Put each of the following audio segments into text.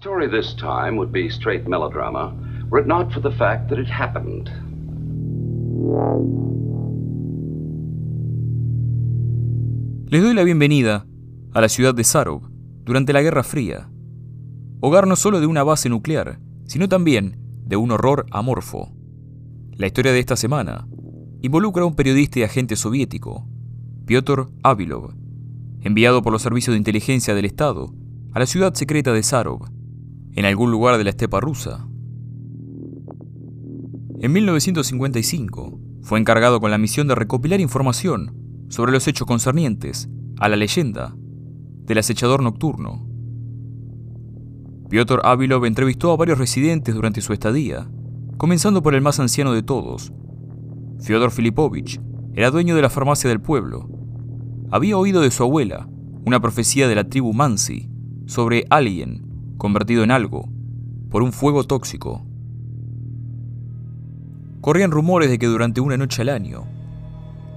story this time would be straight melodrama were it not for the fact that it happened. Les doy la bienvenida a la ciudad de Sarov durante la Guerra Fría, hogar no solo de una base nuclear, sino también de un horror amorfo. La historia de esta semana involucra a un periodista y agente soviético, Pyotr Avilov, enviado por los servicios de inteligencia del Estado a la ciudad secreta de Sarov, en algún lugar de la estepa rusa. En 1955 fue encargado con la misión de recopilar información sobre los hechos concernientes a la leyenda del acechador nocturno. Piotr Avilov entrevistó a varios residentes durante su estadía, comenzando por el más anciano de todos. Fyodor Filipovich era dueño de la farmacia del pueblo. Había oído de su abuela una profecía de la tribu Mansi sobre alguien convertido en algo por un fuego tóxico. Corrían rumores de que durante una noche al año,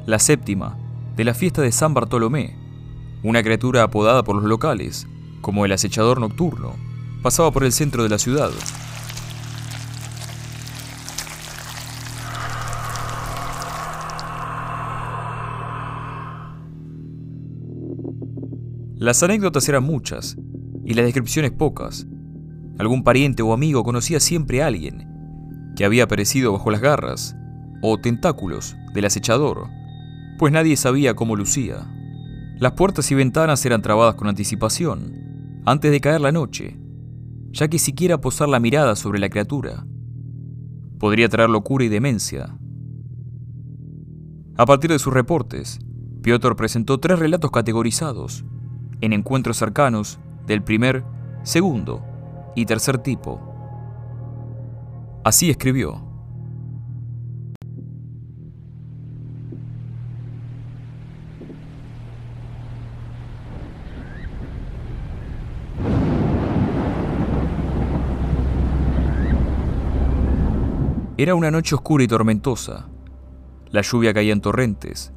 la séptima de la fiesta de San Bartolomé, una criatura apodada por los locales como el acechador nocturno, pasaba por el centro de la ciudad. Las anécdotas eran muchas y las descripciones pocas. Algún pariente o amigo conocía siempre a alguien que había perecido bajo las garras o tentáculos del acechador, pues nadie sabía cómo lucía. Las puertas y ventanas eran trabadas con anticipación, antes de caer la noche, ya que siquiera posar la mirada sobre la criatura podría traer locura y demencia. A partir de sus reportes, Piotr presentó tres relatos categorizados en encuentros cercanos del primer, segundo y tercer tipo. Así escribió. Era una noche oscura y tormentosa. La lluvia caía en torrentes.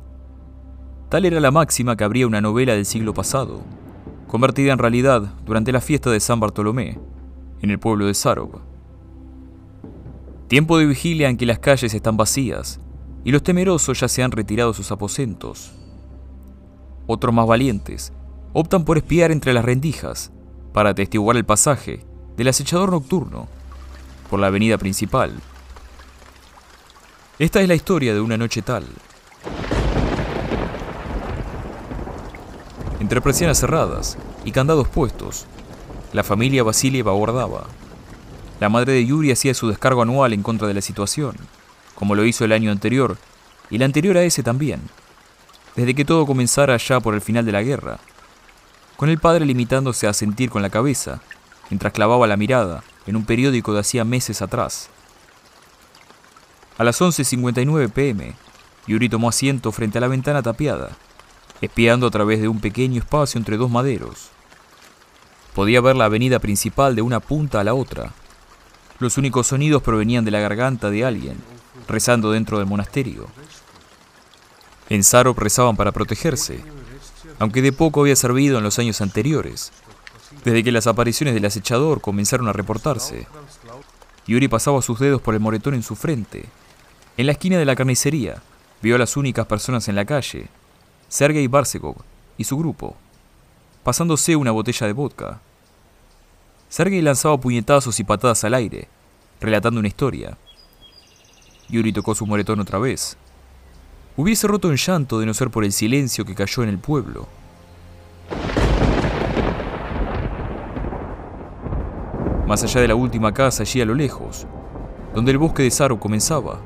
Tal era la máxima que habría una novela del siglo pasado, convertida en realidad durante la fiesta de San Bartolomé, en el pueblo de Sarov. Tiempo de vigilia en que las calles están vacías y los temerosos ya se han retirado a sus aposentos. Otros más valientes optan por espiar entre las rendijas para atestiguar el pasaje del acechador nocturno por la avenida principal. Esta es la historia de una noche tal. Entre persianas cerradas y candados puestos, la familia Vasilieva aguardaba. La madre de Yuri hacía su descargo anual en contra de la situación, como lo hizo el año anterior y el anterior a ese también, desde que todo comenzara ya por el final de la guerra, con el padre limitándose a sentir con la cabeza mientras clavaba la mirada en un periódico de hacía meses atrás. A las 11.59 pm, Yuri tomó asiento frente a la ventana tapiada, espiando a través de un pequeño espacio entre dos maderos. Podía ver la avenida principal de una punta a la otra. Los únicos sonidos provenían de la garganta de alguien, rezando dentro del monasterio. En Sarop rezaban para protegerse, aunque de poco había servido en los años anteriores, desde que las apariciones del acechador comenzaron a reportarse. Yuri pasaba sus dedos por el moretón en su frente, en la esquina de la carnicería, vio a las únicas personas en la calle, Sergei Barsegov y su grupo, pasándose una botella de vodka. Sergei lanzaba puñetazos y patadas al aire, relatando una historia. Yuri tocó su moretón otra vez. Hubiese roto en llanto de no ser por el silencio que cayó en el pueblo. Más allá de la última casa allí a lo lejos, donde el bosque de Saro comenzaba,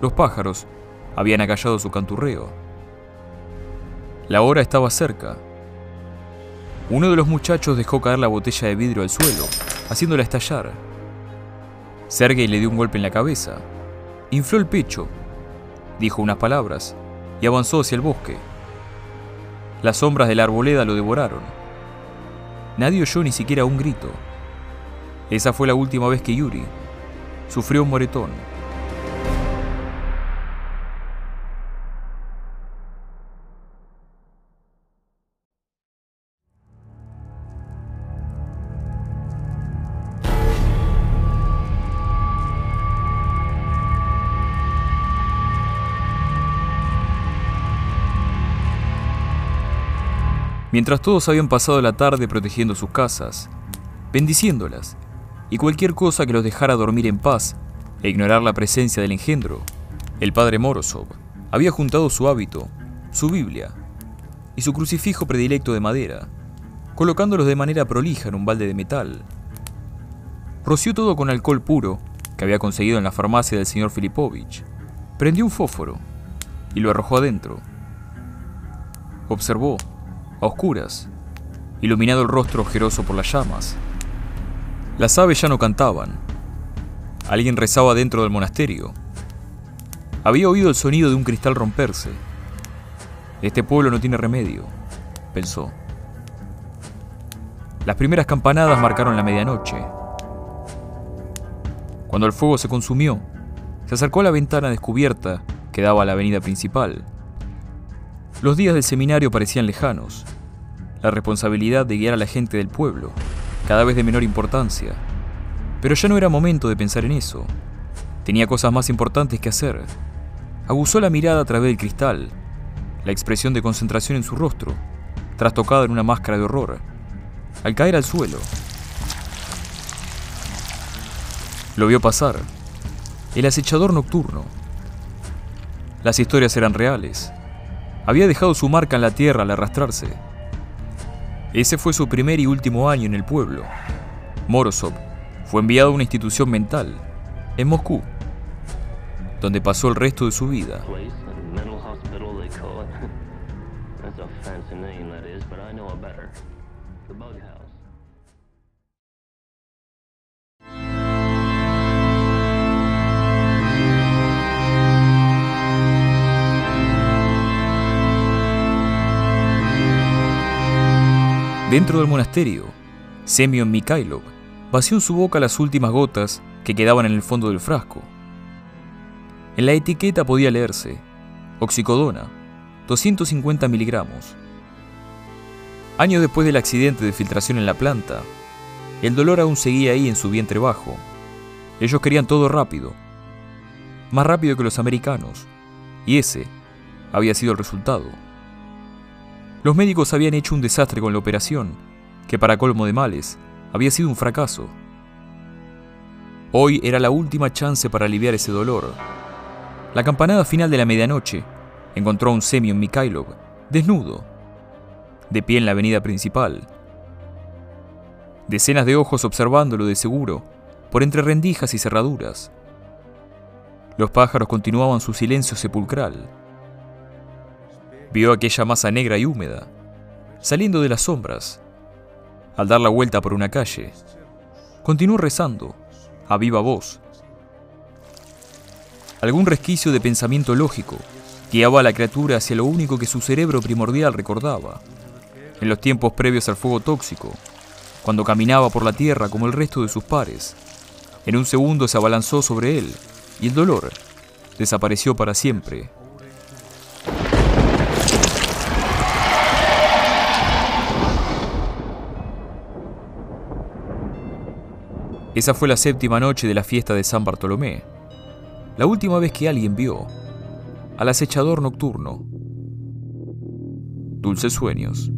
los pájaros habían acallado su canturreo. La hora estaba cerca. Uno de los muchachos dejó caer la botella de vidrio al suelo, haciéndola estallar. Sergei le dio un golpe en la cabeza. Infló el pecho, dijo unas palabras y avanzó hacia el bosque. Las sombras de la arboleda lo devoraron. Nadie oyó ni siquiera un grito. Esa fue la última vez que Yuri sufrió un moretón. Mientras todos habían pasado la tarde protegiendo sus casas, bendiciéndolas, y cualquier cosa que los dejara dormir en paz e ignorar la presencia del engendro, el padre Morozov había juntado su hábito, su Biblia y su crucifijo predilecto de madera, colocándolos de manera prolija en un balde de metal. Roció todo con alcohol puro que había conseguido en la farmacia del señor Filipovich, prendió un fósforo y lo arrojó adentro. Observó, a oscuras, iluminado el rostro ojeroso por las llamas. Las aves ya no cantaban. Alguien rezaba dentro del monasterio. Había oído el sonido de un cristal romperse. Este pueblo no tiene remedio, pensó. Las primeras campanadas marcaron la medianoche. Cuando el fuego se consumió, se acercó a la ventana descubierta que daba a la avenida principal. Los días del seminario parecían lejanos. La responsabilidad de guiar a la gente del pueblo, cada vez de menor importancia. Pero ya no era momento de pensar en eso. Tenía cosas más importantes que hacer. Aguzó la mirada a través del cristal, la expresión de concentración en su rostro, trastocada en una máscara de horror. Al caer al suelo, lo vio pasar, el acechador nocturno. Las historias eran reales. Había dejado su marca en la tierra al arrastrarse. Ese fue su primer y último año en el pueblo. Morozov fue enviado a una institución mental, en Moscú, donde pasó el resto de su vida. Dentro del monasterio, Semyon Mikhailov vació en su boca las últimas gotas que quedaban en el fondo del frasco. En la etiqueta podía leerse oxicodona, 250 miligramos. Años después del accidente de filtración en la planta, el dolor aún seguía ahí en su vientre bajo. Ellos querían todo rápido, más rápido que los americanos, y ese había sido el resultado. Los médicos habían hecho un desastre con la operación, que para colmo de males, había sido un fracaso. Hoy era la última chance para aliviar ese dolor. La campanada final de la medianoche encontró a un Semyon Mikhailov, desnudo, de pie en la avenida principal. Decenas de ojos observándolo de seguro, por entre rendijas y cerraduras. Los pájaros continuaban su silencio sepulcral. Vio aquella masa negra y húmeda, saliendo de las sombras. Al dar la vuelta por una calle, continuó rezando, a viva voz. Algún resquicio de pensamiento lógico guiaba a la criatura hacia lo único que su cerebro primordial recordaba. En los tiempos previos al fuego tóxico, cuando caminaba por la tierra como el resto de sus pares, en un segundo se abalanzó sobre él y el dolor desapareció para siempre. Esa fue la séptima noche de la fiesta de San Bartolomé, la última vez que alguien vio al acechador nocturno. Dulces sueños.